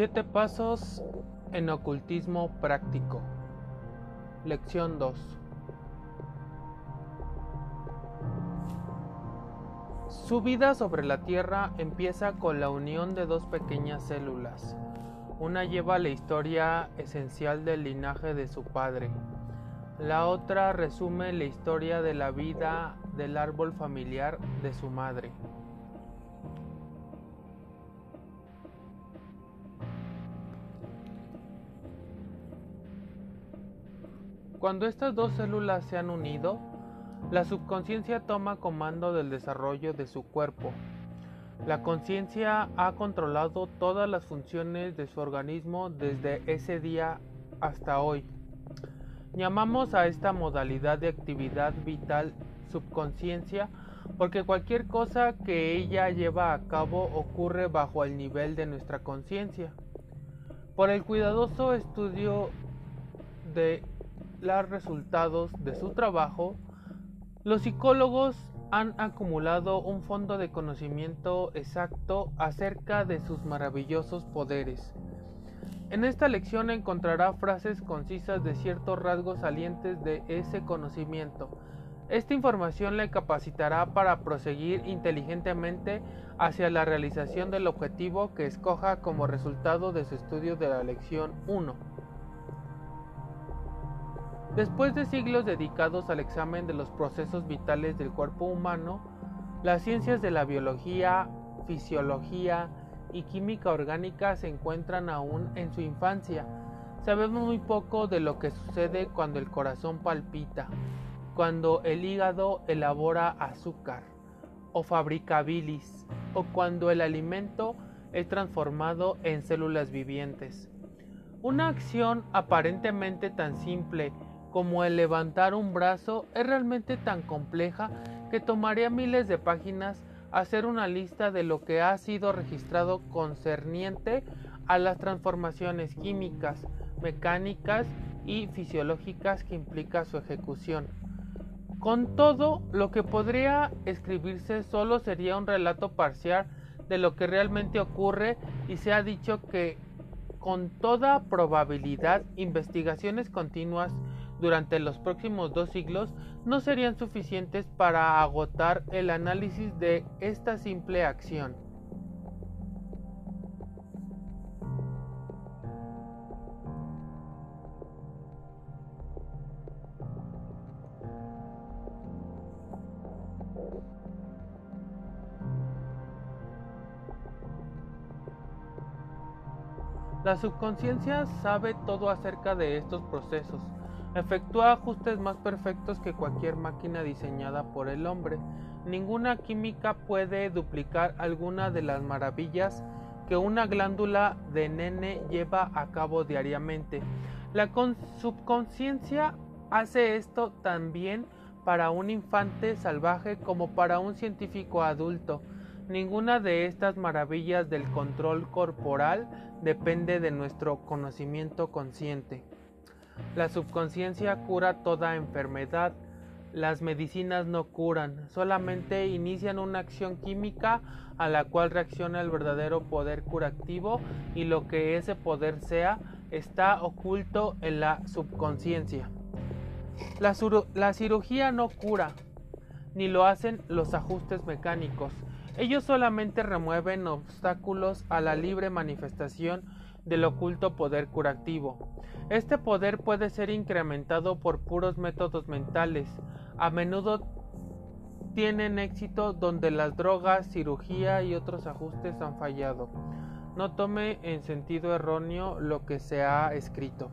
Siete pasos en ocultismo práctico. Lección 2. Su vida sobre la Tierra empieza con la unión de dos pequeñas células. Una lleva la historia esencial del linaje de su padre. La otra resume la historia de la vida del árbol familiar de su madre. Cuando estas dos células se han unido, la subconsciencia toma comando del desarrollo de su cuerpo. La conciencia ha controlado todas las funciones de su organismo desde ese día hasta hoy. Llamamos a esta modalidad de actividad vital subconsciencia porque cualquier cosa que ella lleva a cabo ocurre bajo el nivel de nuestra conciencia. Por el cuidadoso estudio de los resultados de su trabajo, los psicólogos han acumulado un fondo de conocimiento exacto acerca de sus maravillosos poderes. En esta lección encontrará frases concisas de ciertos rasgos salientes de ese conocimiento. Esta información le capacitará para proseguir inteligentemente hacia la realización del objetivo que escoja como resultado de su estudio de la lección 1. Después de siglos dedicados al examen de los procesos vitales del cuerpo humano, las ciencias de la biología, fisiología y química orgánica se encuentran aún en su infancia. Sabemos muy poco de lo que sucede cuando el corazón palpita, cuando el hígado elabora azúcar o fabrica bilis, o cuando el alimento es transformado en células vivientes. Una acción aparentemente tan simple como el levantar un brazo es realmente tan compleja que tomaría miles de páginas hacer una lista de lo que ha sido registrado concerniente a las transformaciones químicas, mecánicas y fisiológicas que implica su ejecución. Con todo, lo que podría escribirse solo sería un relato parcial de lo que realmente ocurre y se ha dicho que con toda probabilidad investigaciones continuas durante los próximos dos siglos no serían suficientes para agotar el análisis de esta simple acción. La subconsciencia sabe todo acerca de estos procesos Efectúa ajustes más perfectos que cualquier máquina diseñada por el hombre. Ninguna química puede duplicar alguna de las maravillas que una glándula de nene lleva a cabo diariamente. La subconsciencia hace esto también para un infante salvaje como para un científico adulto. Ninguna de estas maravillas del control corporal depende de nuestro conocimiento consciente. La subconsciencia cura toda enfermedad. Las medicinas no curan, solamente inician una acción química a la cual reacciona el verdadero poder curativo y lo que ese poder sea está oculto en la subconsciencia. La, la cirugía no cura, ni lo hacen los ajustes mecánicos. Ellos solamente remueven obstáculos a la libre manifestación del oculto poder curativo. Este poder puede ser incrementado por puros métodos mentales. A menudo tienen éxito donde las drogas, cirugía y otros ajustes han fallado. No tome en sentido erróneo lo que se ha escrito.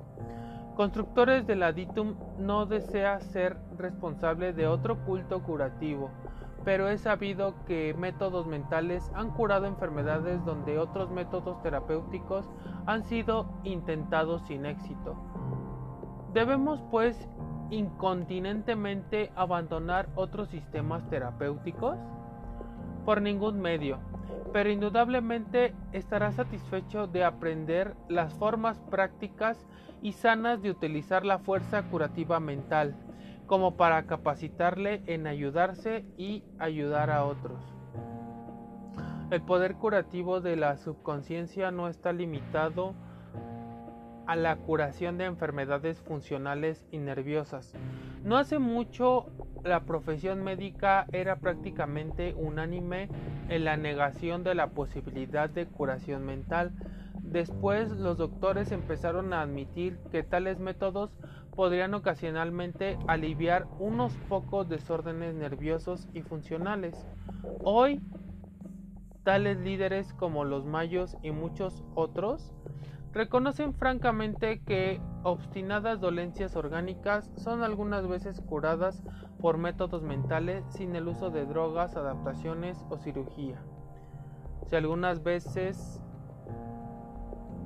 Constructores del aditum no desea ser responsable de otro culto curativo pero es sabido que métodos mentales han curado enfermedades donde otros métodos terapéuticos han sido intentados sin éxito. Debemos pues incontinentemente abandonar otros sistemas terapéuticos? Por ningún medio, pero indudablemente estará satisfecho de aprender las formas prácticas y sanas de utilizar la fuerza curativa mental como para capacitarle en ayudarse y ayudar a otros. El poder curativo de la subconsciencia no está limitado a la curación de enfermedades funcionales y nerviosas. No hace mucho la profesión médica era prácticamente unánime en la negación de la posibilidad de curación mental. Después los doctores empezaron a admitir que tales métodos podrían ocasionalmente aliviar unos pocos desórdenes nerviosos y funcionales. Hoy, tales líderes como los mayos y muchos otros reconocen francamente que obstinadas dolencias orgánicas son algunas veces curadas por métodos mentales sin el uso de drogas, adaptaciones o cirugía. Si algunas veces,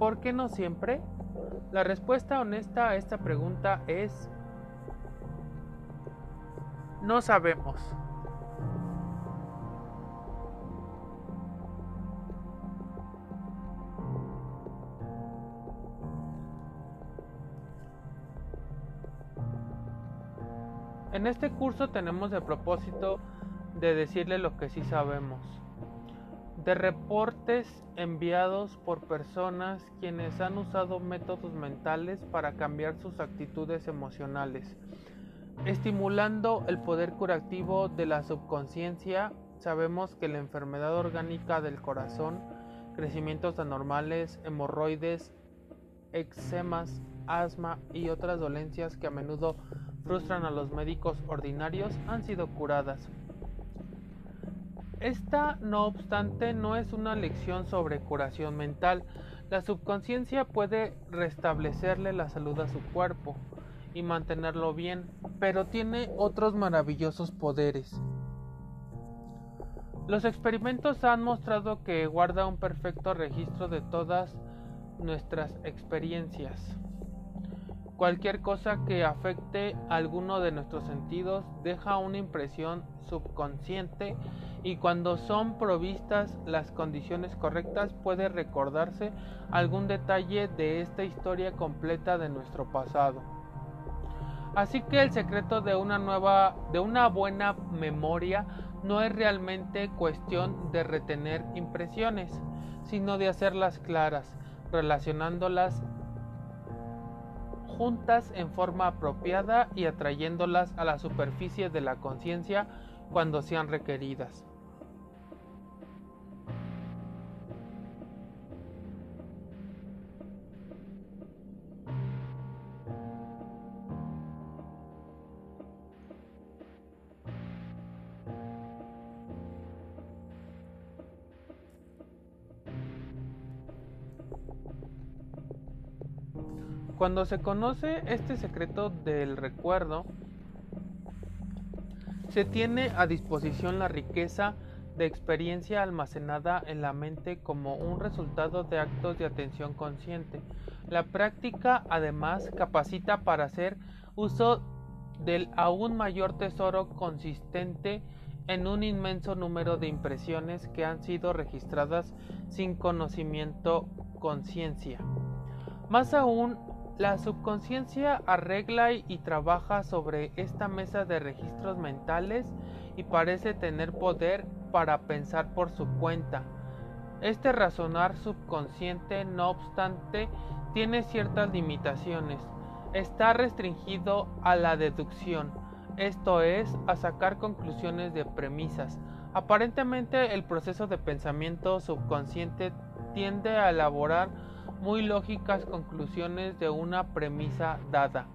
¿por qué no siempre? La respuesta honesta a esta pregunta es no sabemos. En este curso tenemos el propósito de decirle lo que sí sabemos. De reportes enviados por personas quienes han usado métodos mentales para cambiar sus actitudes emocionales. Estimulando el poder curativo de la subconsciencia, sabemos que la enfermedad orgánica del corazón, crecimientos anormales, hemorroides, eczemas, asma y otras dolencias que a menudo frustran a los médicos ordinarios han sido curadas. Esta, no obstante, no es una lección sobre curación mental. La subconsciencia puede restablecerle la salud a su cuerpo y mantenerlo bien, pero tiene otros maravillosos poderes. Los experimentos han mostrado que guarda un perfecto registro de todas nuestras experiencias. Cualquier cosa que afecte alguno de nuestros sentidos deja una impresión subconsciente y cuando son provistas las condiciones correctas puede recordarse algún detalle de esta historia completa de nuestro pasado. Así que el secreto de una nueva de una buena memoria no es realmente cuestión de retener impresiones, sino de hacerlas claras, relacionándolas juntas en forma apropiada y atrayéndolas a la superficie de la conciencia cuando sean requeridas. Cuando se conoce este secreto del recuerdo, se tiene a disposición la riqueza de experiencia almacenada en la mente como un resultado de actos de atención consciente. La práctica además capacita para hacer uso del aún mayor tesoro consistente en un inmenso número de impresiones que han sido registradas sin conocimiento conciencia. Más aún, la subconsciencia arregla y trabaja sobre esta mesa de registros mentales y parece tener poder para pensar por su cuenta. Este razonar subconsciente, no obstante, tiene ciertas limitaciones. Está restringido a la deducción, esto es, a sacar conclusiones de premisas. Aparentemente el proceso de pensamiento subconsciente tiende a elaborar muy lógicas conclusiones de una premisa dada.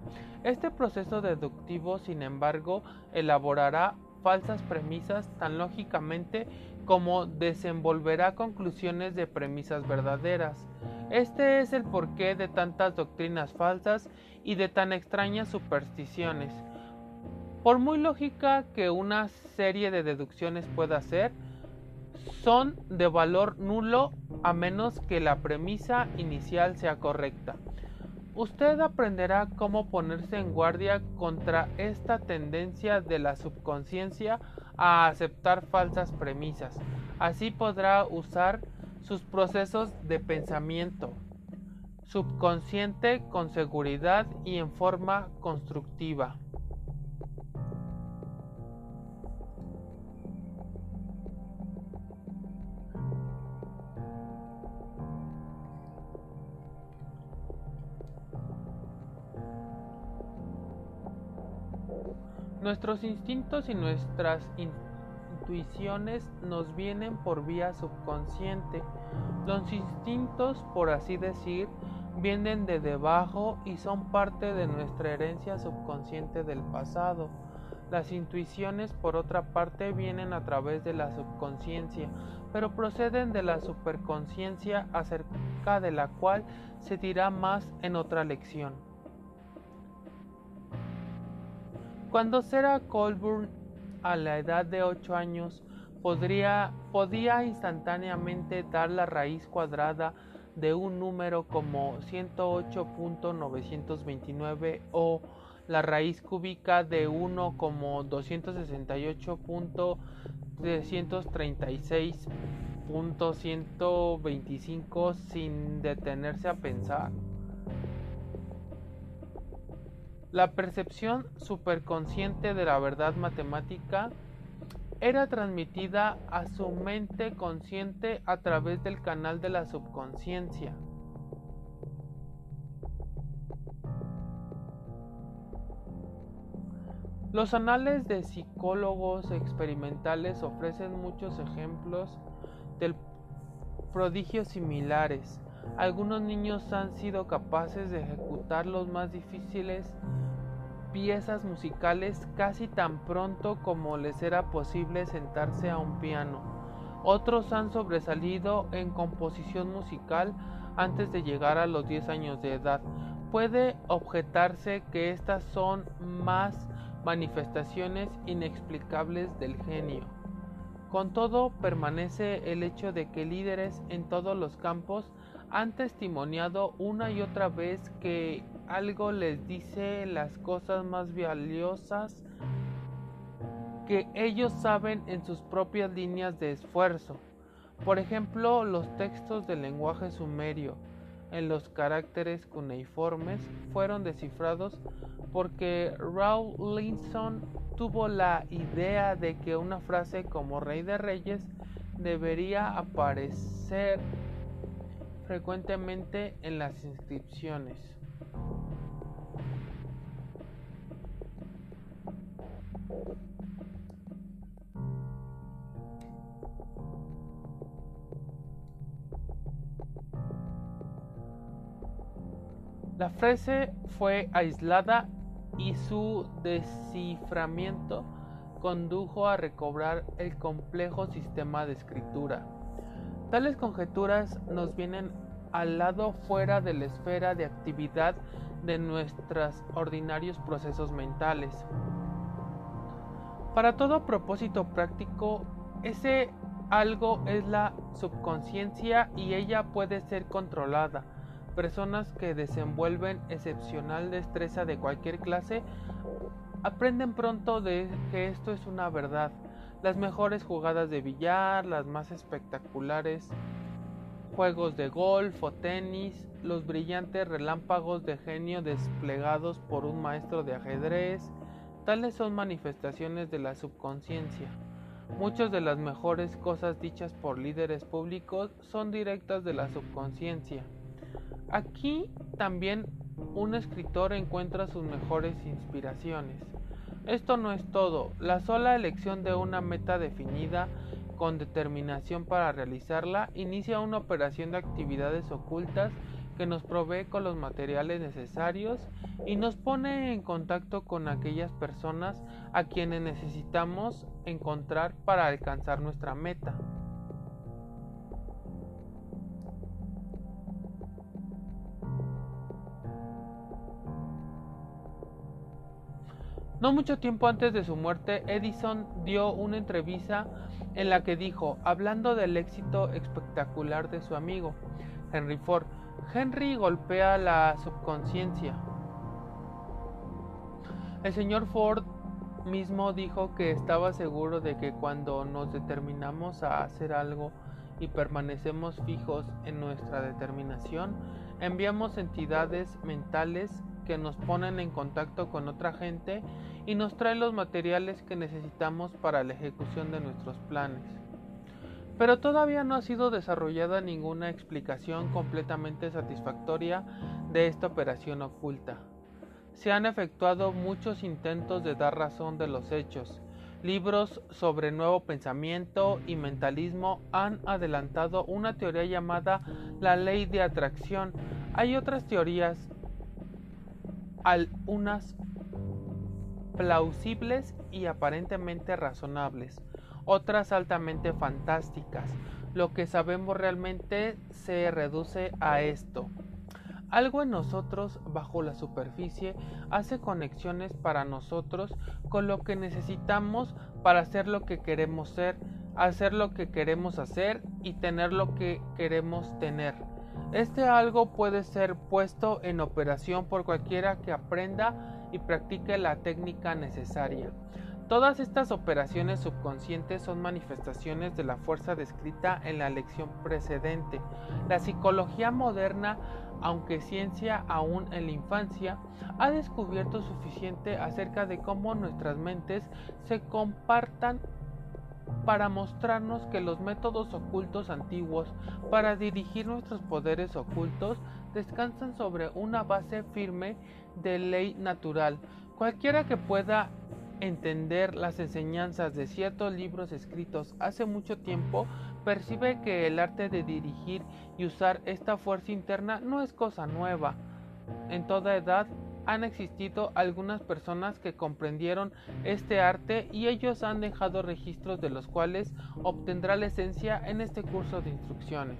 Este proceso deductivo, sin embargo, elaborará falsas premisas tan lógicamente como desenvolverá conclusiones de premisas verdaderas. Este es el porqué de tantas doctrinas falsas y de tan extrañas supersticiones. Por muy lógica que una serie de deducciones pueda ser, son de valor nulo a menos que la premisa inicial sea correcta. Usted aprenderá cómo ponerse en guardia contra esta tendencia de la subconsciencia a aceptar falsas premisas. Así podrá usar sus procesos de pensamiento subconsciente con seguridad y en forma constructiva. Nuestros instintos y nuestras intuiciones nos vienen por vía subconsciente. Los instintos, por así decir, vienen de debajo y son parte de nuestra herencia subconsciente del pasado. Las intuiciones, por otra parte, vienen a través de la subconsciencia, pero proceden de la superconsciencia acerca de la cual se dirá más en otra lección. Cuando Sarah Colburn, a la edad de 8 años, podría, podía instantáneamente dar la raíz cuadrada de un número como 108.929 o la raíz cúbica de 1 como 268.336.125 sin detenerse a pensar. La percepción superconsciente de la verdad matemática era transmitida a su mente consciente a través del canal de la subconsciencia. Los anales de psicólogos experimentales ofrecen muchos ejemplos de prodigios similares. Algunos niños han sido capaces de ejecutar los más difíciles piezas musicales casi tan pronto como les era posible sentarse a un piano. Otros han sobresalido en composición musical antes de llegar a los 10 años de edad. Puede objetarse que estas son más manifestaciones inexplicables del genio. Con todo, permanece el hecho de que líderes en todos los campos han testimoniado una y otra vez que algo les dice las cosas más valiosas que ellos saben en sus propias líneas de esfuerzo. Por ejemplo, los textos del lenguaje sumerio en los caracteres cuneiformes fueron descifrados porque Rawlinson tuvo la idea de que una frase como Rey de Reyes debería aparecer frecuentemente en las inscripciones. La frase fue aislada y su desciframiento condujo a recobrar el complejo sistema de escritura. Tales conjeturas nos vienen al lado fuera de la esfera de actividad de nuestros ordinarios procesos mentales. Para todo propósito práctico, ese algo es la subconsciencia y ella puede ser controlada personas que desenvuelven excepcional destreza de cualquier clase aprenden pronto de que esto es una verdad. Las mejores jugadas de billar, las más espectaculares juegos de golf o tenis, los brillantes relámpagos de genio desplegados por un maestro de ajedrez, tales son manifestaciones de la subconsciencia. Muchas de las mejores cosas dichas por líderes públicos son directas de la subconsciencia. Aquí también un escritor encuentra sus mejores inspiraciones. Esto no es todo, la sola elección de una meta definida con determinación para realizarla inicia una operación de actividades ocultas que nos provee con los materiales necesarios y nos pone en contacto con aquellas personas a quienes necesitamos encontrar para alcanzar nuestra meta. No mucho tiempo antes de su muerte, Edison dio una entrevista en la que dijo, hablando del éxito espectacular de su amigo, Henry Ford, Henry golpea la subconsciencia. El señor Ford mismo dijo que estaba seguro de que cuando nos determinamos a hacer algo y permanecemos fijos en nuestra determinación, enviamos entidades mentales que nos ponen en contacto con otra gente y nos traen los materiales que necesitamos para la ejecución de nuestros planes. Pero todavía no ha sido desarrollada ninguna explicación completamente satisfactoria de esta operación oculta. se han efectuado muchos intentos de dar razón de los hechos. Libros sobre nuevo pensamiento y mentalismo han adelantado una teoría llamada la ley de atracción. Hay otras teorías, algunas plausibles y aparentemente razonables, otras altamente fantásticas. Lo que sabemos realmente se reduce a esto. Algo en nosotros, bajo la superficie, hace conexiones para nosotros con lo que necesitamos para ser lo que queremos ser, hacer lo que queremos hacer y tener lo que queremos tener. Este algo puede ser puesto en operación por cualquiera que aprenda y practique la técnica necesaria. Todas estas operaciones subconscientes son manifestaciones de la fuerza descrita en la lección precedente. La psicología moderna, aunque ciencia aún en la infancia, ha descubierto suficiente acerca de cómo nuestras mentes se compartan para mostrarnos que los métodos ocultos antiguos para dirigir nuestros poderes ocultos descansan sobre una base firme de ley natural. Cualquiera que pueda entender las enseñanzas de ciertos libros escritos hace mucho tiempo, percibe que el arte de dirigir y usar esta fuerza interna no es cosa nueva. En toda edad han existido algunas personas que comprendieron este arte y ellos han dejado registros de los cuales obtendrá la esencia en este curso de instrucciones.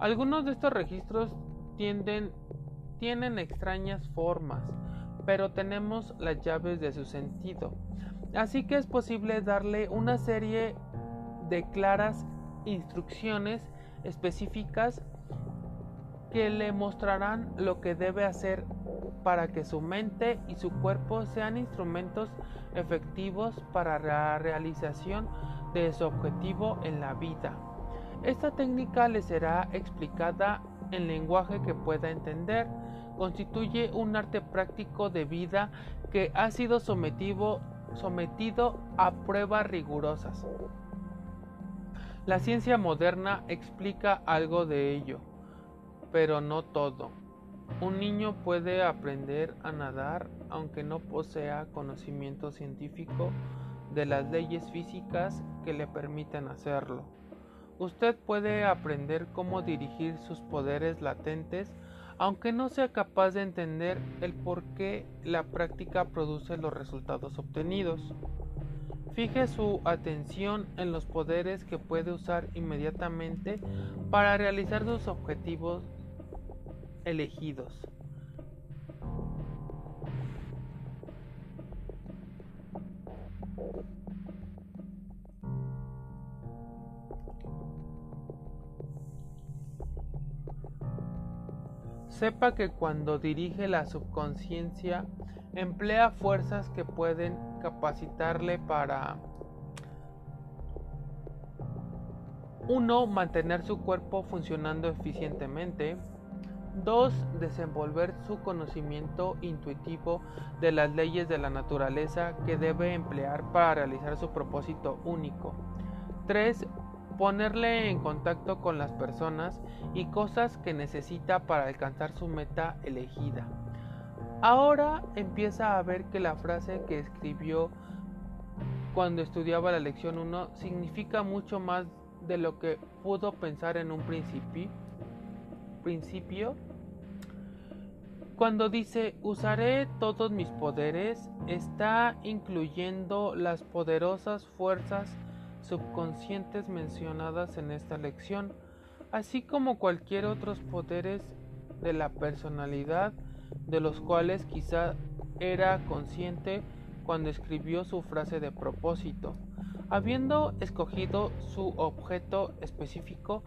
Algunos de estos registros tienden, tienen extrañas formas, pero tenemos las llaves de su sentido. Así que es posible darle una serie de claras instrucciones específicas que le mostrarán lo que debe hacer para que su mente y su cuerpo sean instrumentos efectivos para la realización de su objetivo en la vida. Esta técnica le será explicada en lenguaje que pueda entender. Constituye un arte práctico de vida que ha sido sometido, sometido a pruebas rigurosas. La ciencia moderna explica algo de ello, pero no todo. Un niño puede aprender a nadar aunque no posea conocimiento científico de las leyes físicas que le permiten hacerlo. Usted puede aprender cómo dirigir sus poderes latentes aunque no sea capaz de entender el por qué la práctica produce los resultados obtenidos. Fije su atención en los poderes que puede usar inmediatamente para realizar sus objetivos elegidos. Sepa que cuando dirige la subconsciencia emplea fuerzas que pueden capacitarle para 1. Mantener su cuerpo funcionando eficientemente. 2. Desenvolver su conocimiento intuitivo de las leyes de la naturaleza que debe emplear para realizar su propósito único. 3 ponerle en contacto con las personas y cosas que necesita para alcanzar su meta elegida. Ahora empieza a ver que la frase que escribió cuando estudiaba la lección 1 significa mucho más de lo que pudo pensar en un principio. principio. Cuando dice usaré todos mis poderes, está incluyendo las poderosas fuerzas subconscientes mencionadas en esta lección, así como cualquier otros poderes de la personalidad de los cuales quizá era consciente cuando escribió su frase de propósito. Habiendo escogido su objeto específico,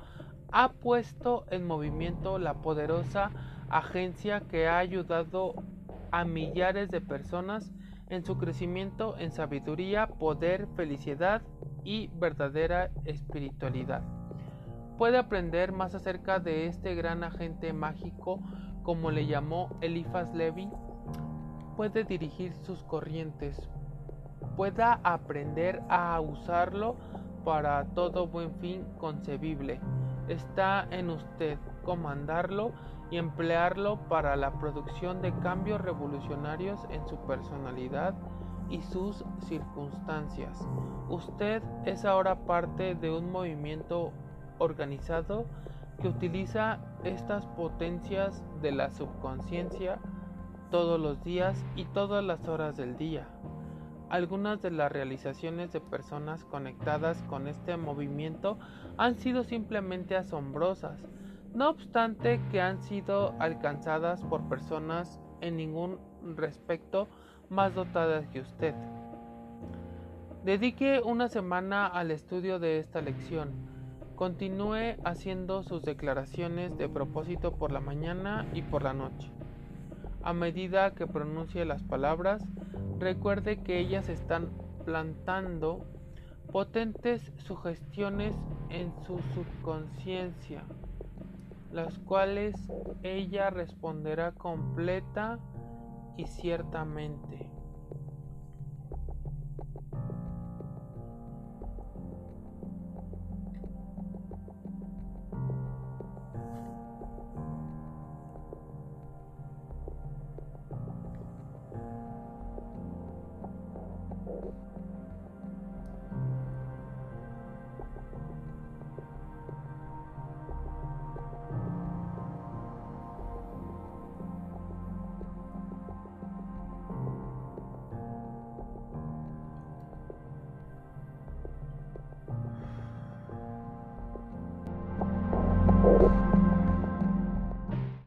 ha puesto en movimiento la poderosa agencia que ha ayudado a millares de personas en su crecimiento en sabiduría, poder, felicidad y verdadera espiritualidad. Puede aprender más acerca de este gran agente mágico, como le llamó Eliphas Levi, puede dirigir sus corrientes, pueda aprender a usarlo para todo buen fin concebible. Está en usted comandarlo y emplearlo para la producción de cambios revolucionarios en su personalidad y sus circunstancias. Usted es ahora parte de un movimiento organizado que utiliza estas potencias de la subconsciencia todos los días y todas las horas del día. Algunas de las realizaciones de personas conectadas con este movimiento han sido simplemente asombrosas, no obstante que han sido alcanzadas por personas en ningún respecto más dotadas que usted. Dedique una semana al estudio de esta lección. Continúe haciendo sus declaraciones de propósito por la mañana y por la noche. A medida que pronuncie las palabras, recuerde que ellas están plantando potentes sugestiones en su subconsciencia, las cuales ella responderá completa y ciertamente.